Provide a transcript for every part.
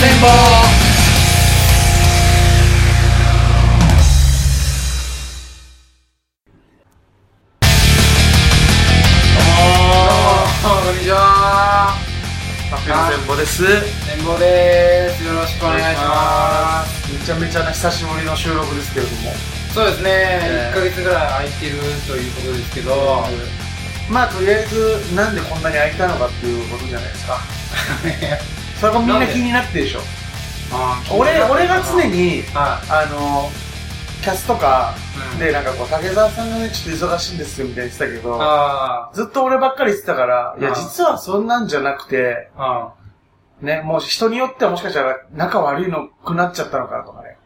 戦法こんにちは。竹野戦法です。戦法です。よろしくお願いします。めちゃめちゃな久しぶりの収録ですけれども。そうですね、えー。1ヶ月ぐらい空いてるということですけど、まあとりあえず、なんでこんなに空いたのかっていうことじゃないですか。それがみんな気になってるでしょ。俺、俺が常に、はあの、キャスとかうん。で、なんかこう、竹澤さんがね、ちょっと忙しいんですよみたいに言ってたけいど、あずっと俺ばっかり言ってたから、いや、実はそんなんじゃなくて、ね、もう人によってはもしかしたら仲悪いのくなっちゃったのかなとかね、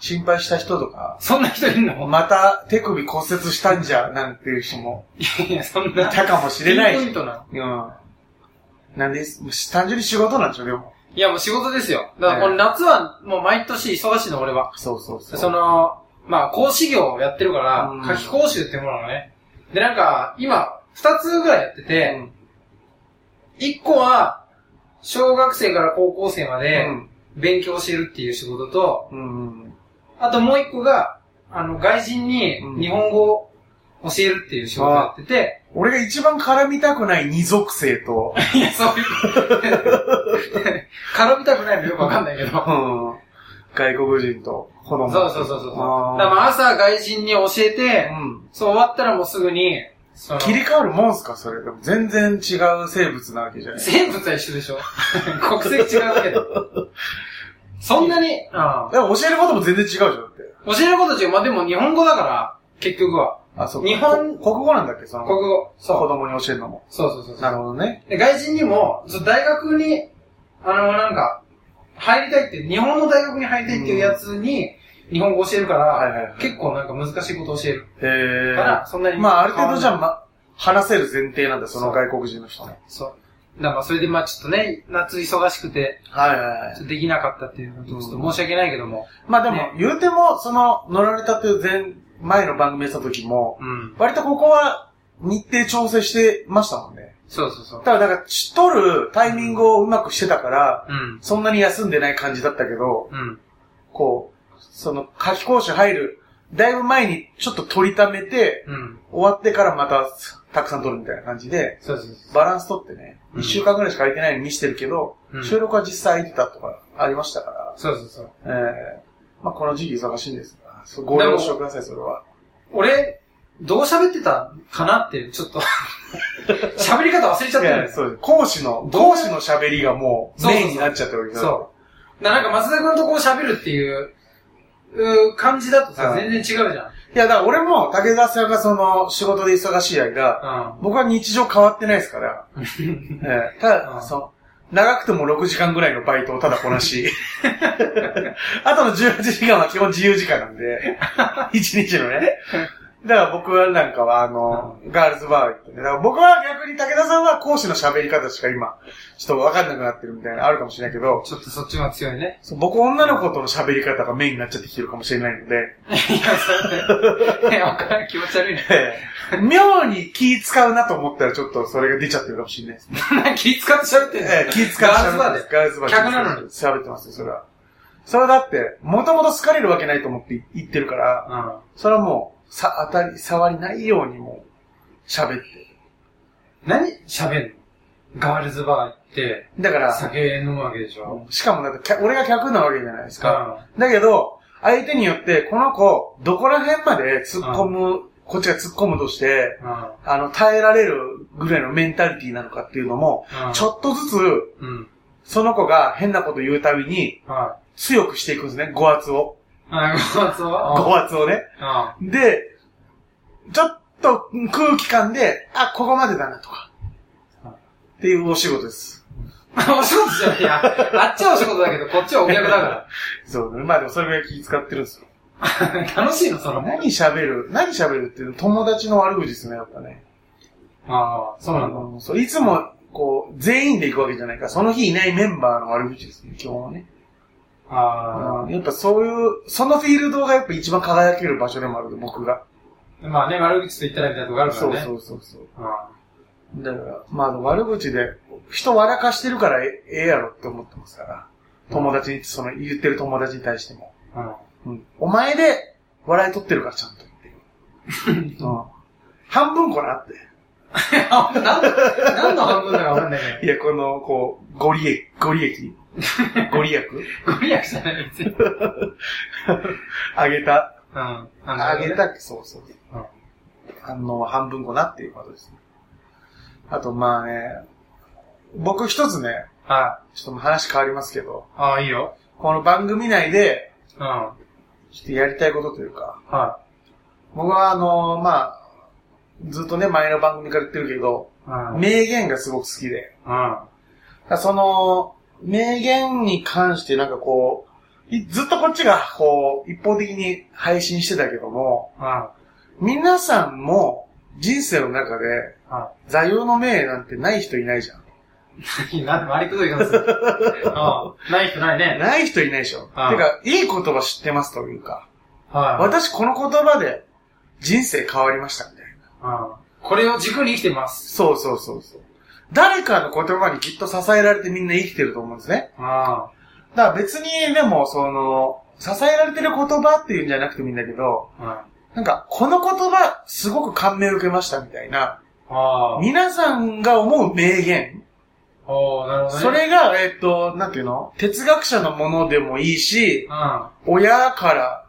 心配した人とか、ーそんな人いるの？また手首骨折したんじゃ、なんていう人も。いや、そんいな。たかもしれないし。ピンポイン。トな。うん。なんで、単純に仕事なんでしょ、でも。いや、もう仕事ですよ。だからこの夏はもう毎年忙しいの、俺は。そうそうそう。その、まあ、講師業をやってるからうん、夏季講習ってものがね。で、なんか、今、二つぐらいやってうて、ん、一個は、小学生から高校生まうでん。勉強してるっていう仕事と、うん。あともう一個が、あの、外人にうん日本語を教えるっていう仕事をやってて、俺が一番絡みたくない二属性と、いや、そういう、絡みたくないのよくわかんないけど。うん。外国人と子供。そうそうそうそう。だから朝外人に教えて、うん。そう終わったらもうすぐに、切り替わるもんすか、それ。でも全然違う生物なわけじゃない。生物は一緒でしょ 国籍違うだけで。そんなに、あでも教えることも全然違うじゃん、だって。教えること違う。まあでも日本語だから、結局は。あ、そうか日本こ国語なんだっけ、その。国語。子そう。供に教えるのも。そうそうそうそうなるほどね。で外人にも、大学に、あの、なんか、入りたいって、日本の大学に入りたいっていうやつに、日本語教えるから、結構なんか難しいこと教えるへから、そんなに。え。まあ、ある程度じゃま、話せる前提なんだ、その外国人の人ね。そう。だからまあそれでまあちょっとね、夏忙しくて、はいはいはいできなかったっていうのと、ちょっと申し訳ないけども。まあでもね、言うても、その、乗られたっていう前、前の番組やった時も、うん。割とここは日程調整してましたもんね。そうそうそう。ただ、なんか、取るタイミングをうまくしてたから、うん。そんなに休んでない感じだったけど、うん。こう、その、夏季講習入る、だいぶ前にちょっと取りためて、うん。終わってからまた、たくさん取るみたいな感じで、そうそうそバランス取ってね、うん一、週間ぐらいしか空いてないのに見してるけど、うん収録は実際空いてたとかありましたから、う。そうそうそう。ええまあこの時期忙しいんですご了承ください、それは？俺、どう喋ってたかなってちょっと、喋り方忘れちゃったよね。そうです。講師の、講師の喋りがもうメインになっちゃってるわけだそう。なんか松田君とこう喋るっていう、うー感じだとさ、うん全然違うじゃん。いや、だから俺も竹澤さんがその仕事で忙しい間、う僕は日常変わってないですから、ん。ええただ、うんそう、長くても6時間ぐらいのバイトをただこなし、あとの18時間は基本自由時間なんで、1日のね。だから僕はなんかはあの、ガールズバー行ってね。だから僕は逆に武田さんは講師の喋り方しか今、ちょっとわかんなくなってるみたいなのあるかもしれないけど、ちょっとそっちが強いね。そう僕女の子との喋り方がメインになっちゃってきてるかもしれないので、いや、それ、いや、わからん、気持ち悪いね。え え妙に気使うなと思ったらちょっとそれが出ちゃってるかもしれないですね。気使って喋ってんの？ええ気使うガールズバーで？ガールズバーで客なのに？喋ってますよ、それは。それはだって、もともと好かれるわけないと思って言ってるから、うん。それはもう、さ、当たり、触りないようにもう、喋って。何喋んの？ガールズバー行って、だから、酒飲むわけでしょ？しかもだって、客俺が客なわけじゃないですか。うだけど、相手によって、この子、どこら辺まで突っ込む、こっちが突っ込むとして、ん。うん。あの、耐えられるぐらいのメンタリティなのかっていうのも、うんちょっとずつ、うん。その子が変なこと言うたびに、は強くしていくんですね、語圧を。い。はい、ご発は語圧をね。うん。で、ちょっと空気感で、あ、ここまでだなとか。っていうお仕事です。お仕事じゃないや。あっちはお仕事だけど、こっちはお客だか そうね。まあでもそれぐらい気使ってるんですよ。ら。楽しいの、その。何喋る？何喋るっていうの友達の悪口ですね、やっぱね。ああ、そうなんだ。のそういつも、こう、全員で行くわけじゃないから、その日いないメンバーの悪口ですね、基本はね。あやっぱそういう、そのフィールドがやっぱ一番輝ける場所でもあるんで、僕が。あ。まあね、悪口と言ったらみたいなとこあるからね。そうそうそうそう。あだから、まあ悪口で、人笑かしてるからえええやろって思ってますから。友達に、その言ってる友達に対しても。うん。うん。お前で笑い取ってるからちゃんとっていう。うん。半分こなって。何の半分だかわかんないけいや、この、こう、ご利益、ご利益ご利益ど。ご利益じゃない別に。あげた。うん。あげた、そうそう。うん反応は半分こなっていうことですね。あと、まあね、僕一つね、はちょっと話変わりますけど、い。ああ、いいよ。この番組内で、うん。はちょっとやりたいことというか、い。僕はあの、まあ、ずっとね、前の番組から言ってるけど、うん。名言がすごく好きで、うん。その、名言に関してなんかこう、いずっとこっちがこう、一方的に配信してたけども、うん。皆さんも人生の中で座右の銘なんてない人いないじゃん。うん。なんで回りくどい言い方す？ない人ないね。ない人いないでしょ。てああか、いい言葉知ってますというか、はい。私この言葉で人生変わりましたみたいな。うん。これを軸に生きてます。そうそうそうそう。誰かの言葉にきっと支えられてみんな生きてると思うんですね。うん。だから別にでも、その、支えられてる言葉っていうんじゃなくてもいいんだけど、うん。なんか、この言葉、すごく感銘を受けましたみたいな、あ皆さんが思う名言。なるほどね。そ、れが、えっと、なんていうの？哲学者のものでもいいし、うん。うん。親から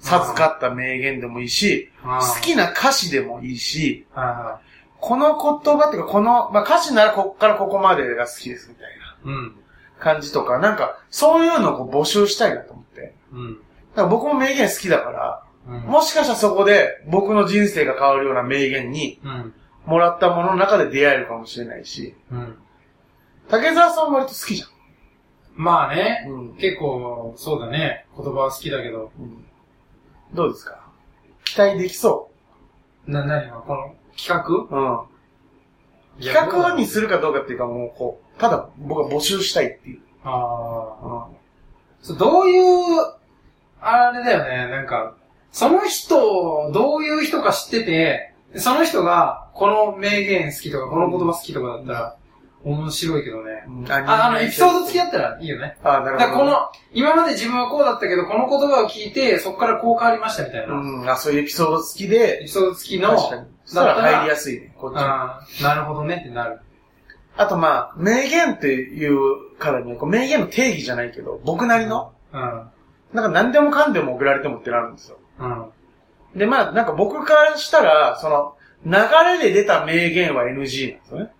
授かった名言でもいいし、好好きな歌詞でもいいし、はこの言葉っていうか、この、まあ、歌詞ならこっからここまでが好きですみたいな。うん。感じとか、なんか、そういうのを募集したいなと思って。うん。だから僕も名言好きだから、うん。もしかしたらそこで僕の人生が変わるような名言にうん。もらったものの中で出会えるかもしれないし、うん。竹澤さんは割と好きじゃまあね。ん。うん。結構、そうだね。言葉は好きだけど。うんどうですか？期待できそな、なにが？この企画？う。うん。企画にするかどうかっていうかもうこう、ただ僕は募集したいっていう。ああ。うん。どういう、あれだよね、なんか、その人、どういう人か知ってて、その人が、この名言好きとか、この言葉好きとかだったら、面白いけどね。あ、あの、エピソード付きだったらいいよね。あ、なるほど。だからこの、今まで自分はこうだったけど、この言葉を聞いて、そこからこう変わりましたみたいな。うん、あ、そういうエピソード付きエで、ピソード付きの、確から入りやすいね、こっち。あーなるほどねってなる。あとまあ、名言っていうからには、こう名言の定義じゃないけど、僕なりの、うん。なんか何でもかんでも送られてもってなるんですよ。うん。で、まあ、なんか僕からしたら、その、流れで出た名言は NG なんですよね。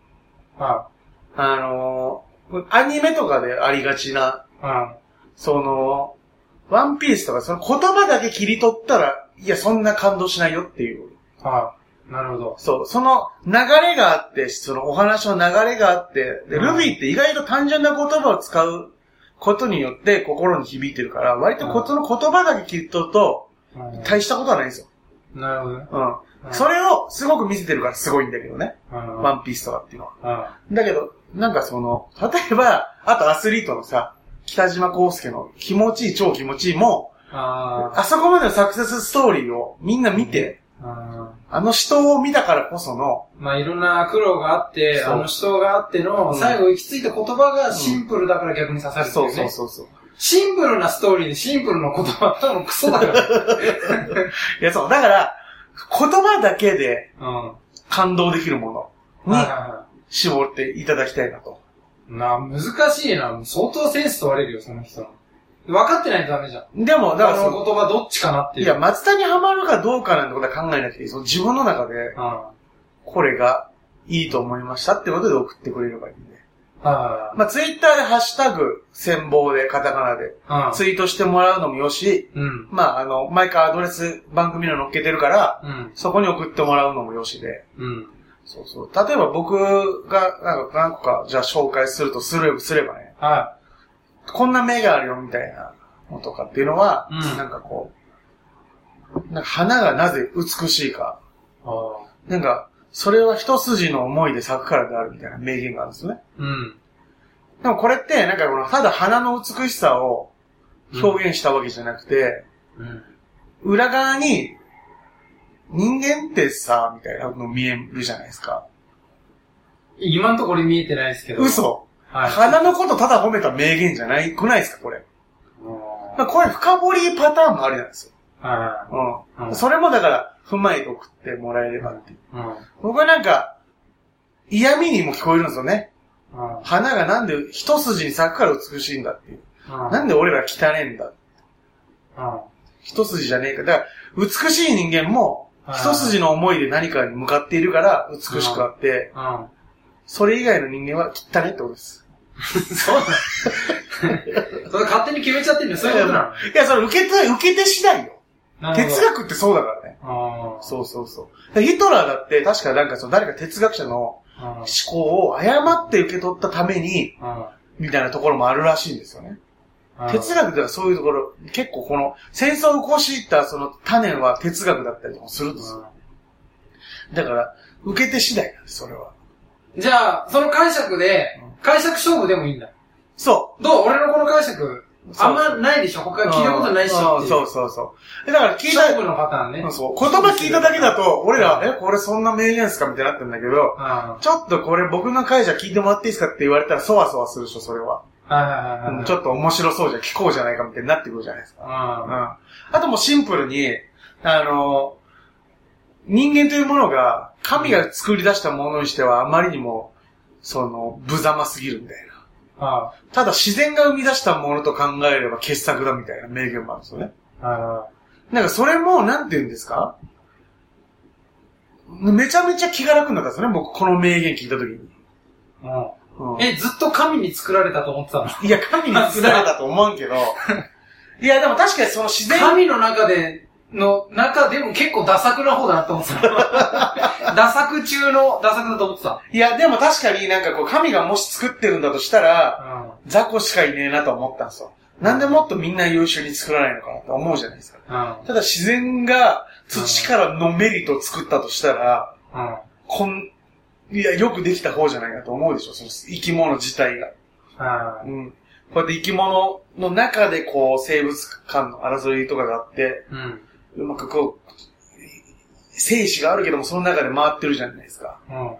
ああのーアニメとかでありがちな、あ。その、ワンピースとかその言葉だけ切り取ったら、いや、そんな感動しないよっていう。ああ。なるほど。そう、その流れがあって、そのお話の流れがあって、で、うんルビーって意外と単純な言葉を使うことによって心に響いてるから、割とこその言葉だけ切り取ると、うん大したことはないんですよ。なるほどね。うん。うんそれをすごく見せてるからすごいんだけどね。うんワンピースとかっていうのは。あだけど、なんかその、例えば、あとアスリートのさ、北島康介の気持ちいい超気持ちいいも、あ。あそこまでのサクセスストーリーをみんな見て、ああの人を見たからこその、まあいろんな苦労があって、そうあの人があっての、うん最後行き着いた言葉がシンプルだから逆に刺さるっていそううね。そうそうそう。シンプルなストーリーでシンプルな言葉多分クソだから。いや、そう。だから、言葉だけでうん。感動できるものに絞っていただきたいなと。い。なあ、難しいな。相当センス問われるよ、その人の。分かってないとダメじゃん。でも、だからあその、の言葉どっちかなっていう。いや、松田にハマるかどうかなんてことは考えなくていい。その自分の中で、これがいいと思いましたってことで送ってくれればいいんで。いはまあ、ツイッターでハッシュタグ、戦望でカタカナでいはい。ツイートしてもらうのもよし、うん。まあ、あの、毎回アドレス番組の載っけてるから、うん。そこに送ってもらうのもよしで。うん。そうそう。例えば僕が、なんか何個か、じゃあ紹介するとすれすればね、はこんな目があるよみたいなのとかっていうのは、うんなんかこう、なんか花がなぜ美しいか。なんか、それは一筋の思いで咲くからであるみたいな名言があるんですよね。うん。でもこれって、なんかこの、ただ花の美しさを表現したわけじゃなくて、うん。裏側に、人間ってさ、みたいなの見えるじゃないですか。今のところ見えてないですけど。嘘はい。花のことただ褒めた名言じゃないくないですか、これ。うんまあこれ深掘りパターンもありなんですよ。はうん。うんそれもだから、踏まえて送ってもらえればっていう。いはい。僕はなんか、嫌味にも聞こえるんですよね。うん。花がなんで一筋に咲くから美しいんだっていう。うん。なんで俺ら汚ねえんだ。うん。一筋じゃねえか。だから、美しい人間も、はい一筋の思いで何かに向かっているから美しくあって、うん。それ以外の人間は汚ねってことです。そうなのそれ勝手に決めちゃってんのそういうことなのいや、それ受けて、受け手次第よ。哲学ってそうだからね。あそうそうそう。ヒトラーだって確かなんかその誰か哲学者のあ。思考を誤って受け取ったために、うん。みたいなところもあるらしいんですよね。うん。哲学ではそういうところ、結構この戦争を起こしたその種は哲学だったりとかするんですよ。だから、受け手次第なんです、それは。じゃあ、その解釈で、解釈勝負でもいいんだ。そどう？俺のこの解釈、う。あんまないでしょ？他聞いたことないっしょっていう。そうそうそう。だから聞いた、勝負のパターンね。そう言葉聞いただけだと、俺ら、え、これそんな名言っすか？みたいになってんだけど、ちょっとこれ僕の解釈聞いてもらっていいですかって言われたら、そわそわするでしょ、それは。ちょっと面白そうじゃん、聞こうじゃないかみたいになってくるじゃないですか。あともうシンプルに、あの、人間というものが、神が作り出したものにしてはあまりにも、その、無様すぎるみたいな。はただ自然が生み出したものと考えれば傑作だみたいな名言もあるんですよね。いはなんかそれも、なんて言うんですか？めちゃめちゃ気が楽になったんですよね、僕この名言聞いたときに。うん。え、ずっと神に作られたと思ってたの？いや、神に作られたと思わんけど。いや、でも確かにその自然神の中で、の中でも結構ダ作な方だなと思ってた。ダ作中のダ作だと思ってた。いや、でも確かになんかこう、神がもし作ってるんだとしたら、うん。雑魚しかいねえなと思ったんですよ。なんでもっとみんな優秀に作らないのかなと思うじゃないですか。うん。ただ自然が土からのメリットを作ったとしたら、うん。こん、いや、よくできた方じゃないかと思うでしょ、その生き物自体が。はいうん。こうやって生き物の中でこう、生物間の争いとかがあって、うん。うまくこう、生死があるけども、その中で回ってるじゃないですか。うん。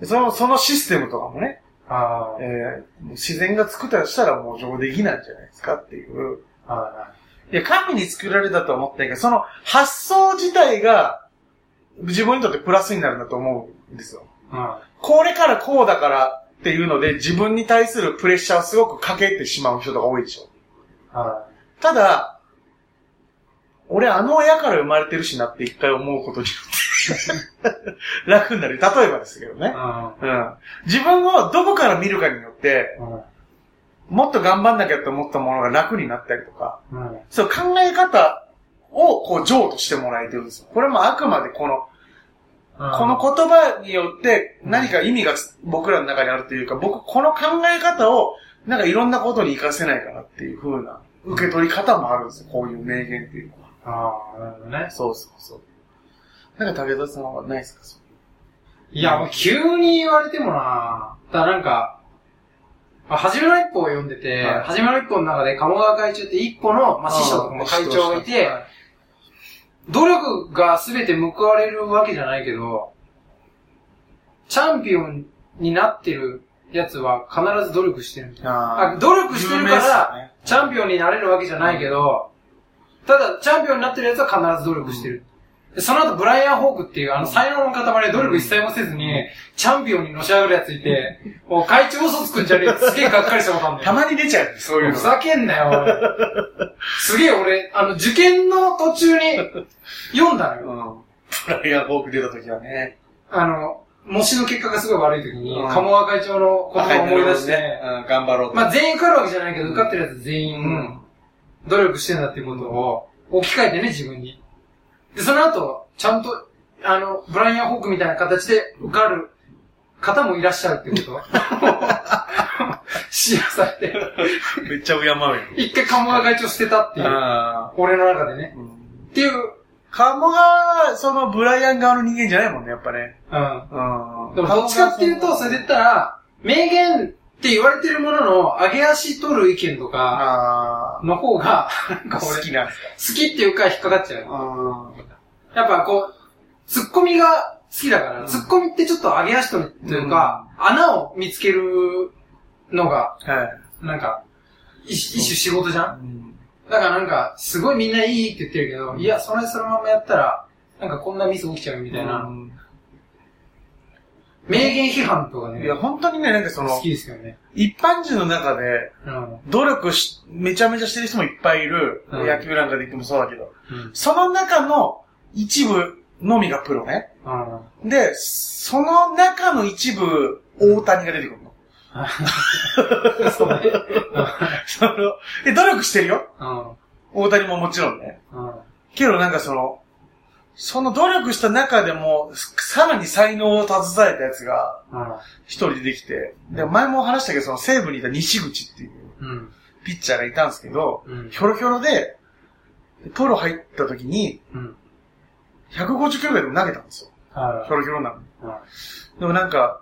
でその、そのシステムとかもね、あえー自然が作ったとしたらもう上出来なんじゃないですかっていう。いや、神に作られたとは思ったけど、その発想自体が自分にとってプラスになるんだと思うんですよ。い。うん。これからこうだからっていうので自分に対するプレッシャーをすごくかけてしまう人とか多いでしょ。はただ、俺あの親から生まれてるしなって一回思うことによって 楽になる。例えばですけどねい。。うん。うん。自分をどこから見るかによって、うん。もっと頑張んなきゃって思ったものが楽になったりとか、うん。そう考え方をこう譲渡してもらえてるんですよ。これもあくまでこの、この言葉によって何か意味が僕らの中にあるというか、僕この考え方をなんかいろんなことに活かせないかなっていう風な受け取り方もあるんですよ。こういう名言っていうのは。ああ、なるほどね。そうそうそう。なんか武田さんはないですか？そいや、もう急に言われてもな。だからなんか、あはじめの一歩を読んでて、はじめの一歩の中で鴨川会長って一歩の、まあ、師匠とかも会長がいて、はい。努力が全て報われるわけじゃないけど、チャンピオンになってるやつは必ず努力してる。みたいな。ああ努力してるから、ね。チャンピオンになれるわけじゃないけど、ただ、チャンピオンになってるやつは必ず努力してる。でその後、ブライアン・ホークっていう、あの、才能の塊で努力一切もせずに、チャンピオンにのし上がるやついて、もう会長嘘つくんじゃねえって すげえがっかりしたことあんだよ。たまに出ちゃう、そういうのふ。ざけんなよ、俺すげえ俺、あの、受験の途中に読んだのよ。うん。ブライアン・ホーク出た時はね。あの、模試の結果がすごい悪い時に、うん鴨川会長の言葉を思い出して、頑張ろうと。まあ全員受かるわけじゃないけど、受かってるやつ全員、うん努力してんだっていうことを置き換えてね、自分に。で、その後、ちゃんと、あの、ブライアン・ホークみたいな形で受かる方もいらっしゃるっていうことを知らされて、めっちゃ敬うよ。一回鴨川会長捨てたっていう、あ俺の中でね。ーうんっていう、鴨が、そのブライアン側の人間じゃないもんね、やっぱね。うん。うん。でもどっちかっていうと、それで言ったら、名言って言われてるものの、上げ足取る意見とかあの方が、なんか好きなんですか？好きっていうか引っかかっちゃう。うん。やっぱこう、ツッコミが好きだから、うんツッコミってちょっと上げ足取るというか、穴を見つけるのが、はい。なんか、一一種仕事じゃん？うんだからなんか、すごいみんないいって言ってるけど、いや、それそのままやったら、なんかこんなミス起きちゃうみたいな、うん名言批判とかね、いや、本当にね、なんかその好、きですけどね。一般人の中で、うん。努力し、めちゃめちゃしてる人もいっぱいいる。うん野球なんかで言ってもそうだけど。うん。その中の一部のみがプロね。うん。で、その中の一部、大谷が出てくるの。そうね。その、で、努力してるよ。うん。大谷ももちろんね。うん。けどなんかその、その努力した中でも、さらに才能を携えたやつが、うん。一人出てきて、で、前も話したけど、その西武にいた西口っていううん。ピッチャーがいたんですけど、うん。ひょろひょろで、プロ入った時に、うん。150キロぐらいでも投げたんですよ。はひょろひょろなのに。い。でもなんか、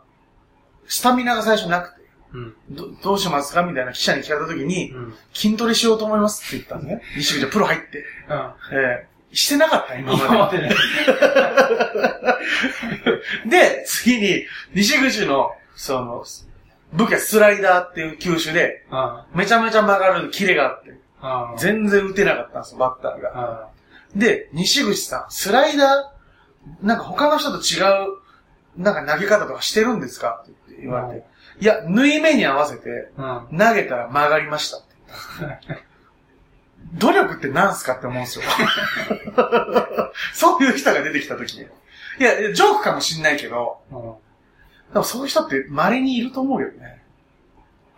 スタミナが最初なくて、うん。どどうしますかみたいな記者に聞かれた時に、うん。筋トレしようと思いますって言ったんですね。西口はプロ入って。うん。えーしてなかった、今今ままでね。で。で、次に、西口の、その、武器はスライダーっていう球種で、うん。めちゃめちゃ曲がるキレがあって、うん。全然打てなかったんですよ、バッターが。うん。で、西口さん、スライダー、なんか他の人と違う、なんか投げ方とかしてるんですか？って言われて。いや、縫い目に合わせて、うん。投げたら曲がりましたって 努力って何すかって思うんですよ。そういう人が出てきた時に。いや、ジョークかもしんないけど、うん。でもそういう人って稀にいると思うよね。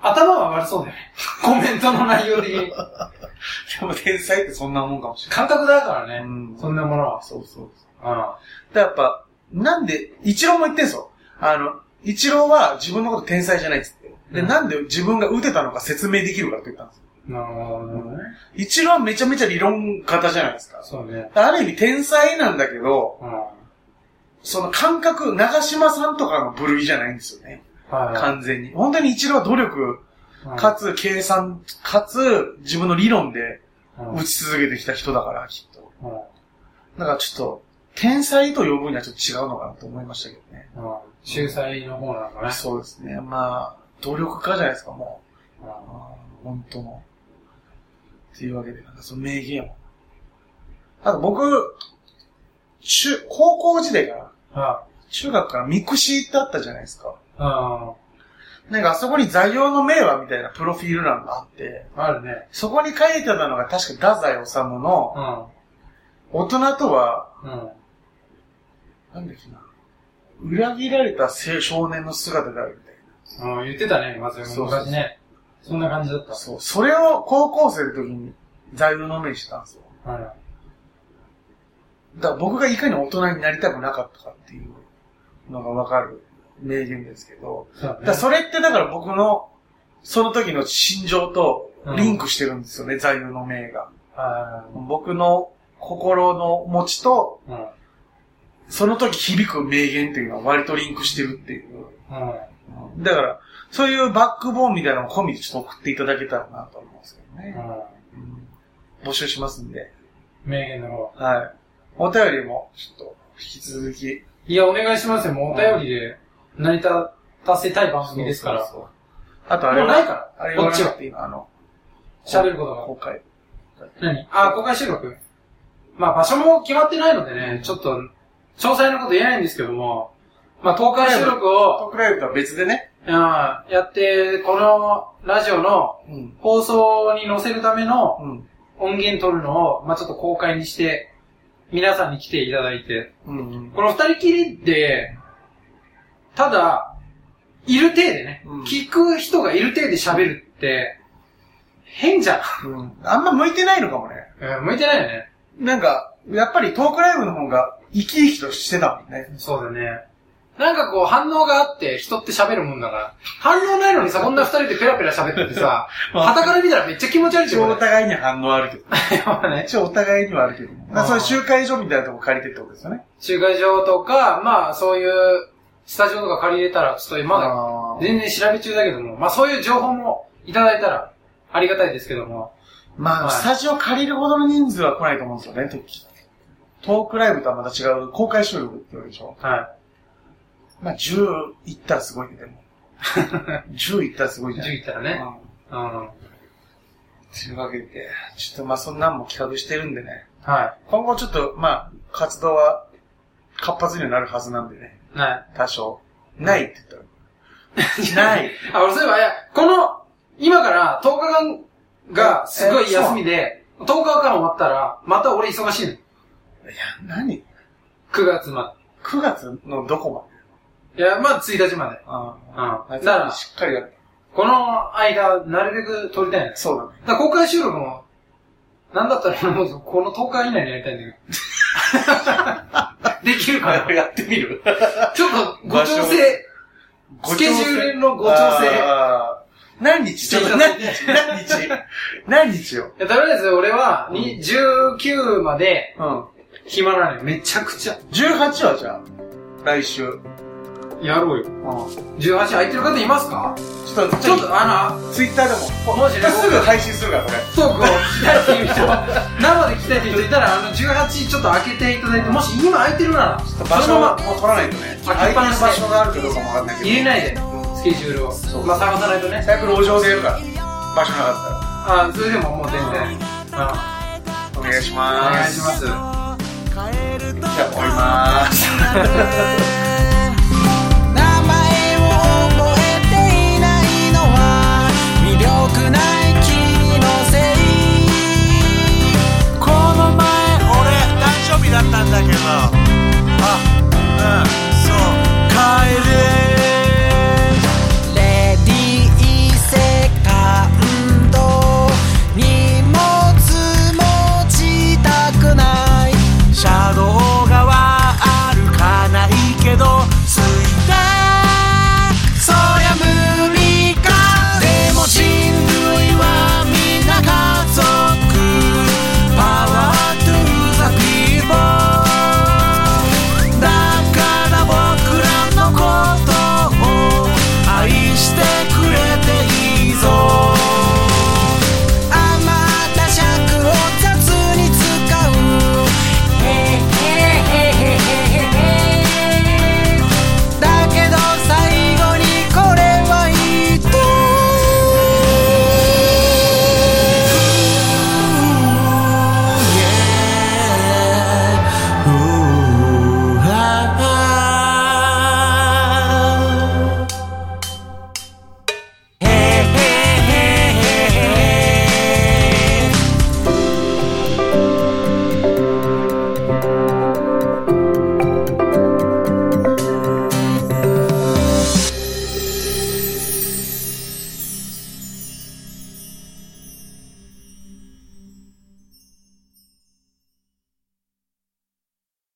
頭は悪そうだよね。コメントの内容的に。でも天才ってそんなもんかもしれない。感覚だからね。うんそんなものは。そうそう。うん。でやっぱ、なんで、一郎も言ってんすよ。あの、一郎は自分のこと天才じゃないっつって。で、うんなんで自分が打てたのか説明できるかって言ったんですよ。なるほどね。一郎はめちゃめちゃ理論家じゃないですか。そうね。ある意味天才なんだけど、うん。その感覚、長島さんとかの部類じゃないんですよね。はい。完全に。本当に一郎は努力、うんかつ計算、かつ自分の理論でうん打ち続けてきた人だから、きっと。うんだからちょっと、天才と呼ぶにはちょっと違うのかなと思いましたけどね。うん。秀才の方なのかね。そうですね。まあ、努力家じゃないですか、もう。うん本当の。っていうわけで、なんかその名言を。あと僕、中、高校時代から、は中学からミクシーってあったじゃないですか。い。うん。なんかあそこに座右の銘はみたいなプロフィール欄があって、あるね。そこに書いてたのが確か太宰治の、うん。大人とは、うん。なんだっけな、裏切られた青少年の姿であるみたいうん、言ってたね、まず昔ね。そんな感じだったな。。そう。それを高校生の時に座右の銘にしてたんですよ。はだから僕がいかに大人になりたくなかったかっていうのがわかる名言ですけど、い。そねだそれってだから僕のその時の心情とリンクしてるんですよね、座右の銘が。は僕の心の持ちと、い。うん。その時響く名言っていうのは割とリンクしてるっていう。うん。だから、そういうバックボーンみたいなのも込みでちょっと送っていただけたらなと思うんですけどね。うん。うん募集しますんで。名言の方。はい。お便りも、ちょっと、引き続き。いや、お願いしますよ。もうお便りで成り立たせたい番組ですから。そうそうあとあれもうないからあれ言わこっちはあの、喋ることが公開。何？あ、公開収録まあ場所も決まってないのでね、ちょっと、詳細なこと言えないんですけども、まあ公開収録を、トークライブとは別でね。うんやって、このラジオのうん。放送に載せるためのうん。音源取るのを、まあちょっと公開にして、皆さんに来ていただいて、うん。うん。この二人きりで、ただ、いる体でね、うん聞く人がいる体で喋るって、変じゃん。うん。あんま向いてないのかもね。うん向いてないよね。なんか、やっぱりトークライブの方が生き生きとしてたもんね。そうだね。なんかこう反応があって人って喋るもんだから、反応ないのにさ、こんな二人でペラペラ喋っててさ、旗から見たらめっちゃ気持ち悪いじゃん。これ互いに反応あるけど。ね一応お互いにはあるけど。まあ、そういう集会所みたいなとこ借りてってことですよね。集会場とか、まあそういうスタジオとか借りれたら、ちょっとまだ全然調べ中だけども、まあそういう情報もいただいたらありがたいですけども、まあ、はいスタジオ借りるほどの人数は来ないと思うんですよね、時トークライブとはまた違う公開収録って言うでしょ。はまあ、10行ったらすごいね、でも。10いったらすごいじゃん。10いったらね。うんうん。というわけで、ちょっとまあそんなんも企画してるんでね。は今後ちょっと、まあ、活動は活発にはなるはずなんでね。い。ない。多少。ないって言ったら。ない。あ、俺そういえば、いや、この、今から10日間がすごい休みで、10日間終わったら、また俺忙しいの。いや、何？9月ま ?9 月のどこで？いや、まあ1日まで。まであうん。あ。だから、しっかりやる。この間、なるべく撮りたいの。だかそうだね。ら公開収録も、なんだったらもうこの10日以内にやりたいんだけど。できるかなやってみる？ちょっと、ご調整、スケジュールのご調整。何日？ちょっと何日？何日？何日よ？いやとりあえず俺は、に19までうん。暇なのよ。めちゃくちゃ。18はじゃあ、来週。うん。やろうよ。18空いてる方いますか？ちょっと、ちょっと、あツイッターでも、もしねすぐ配信するから、これ。の、トークを聞きたいっていう人、生で聞きたいっていう人いたら、あの、18ちょっと開けていただいて、もし今空いてるなら、場所そのままもう取らないとね。開けっぱなしで場所があるかどうかもわかんないけど。入れないで、スケジュールを。まあ、探さないとね。最悪路上でやるから。場所なかったあそれでももう全然。お願いしおます。願いします。じゃあ、終わりまーす。だったんだけど。あうん。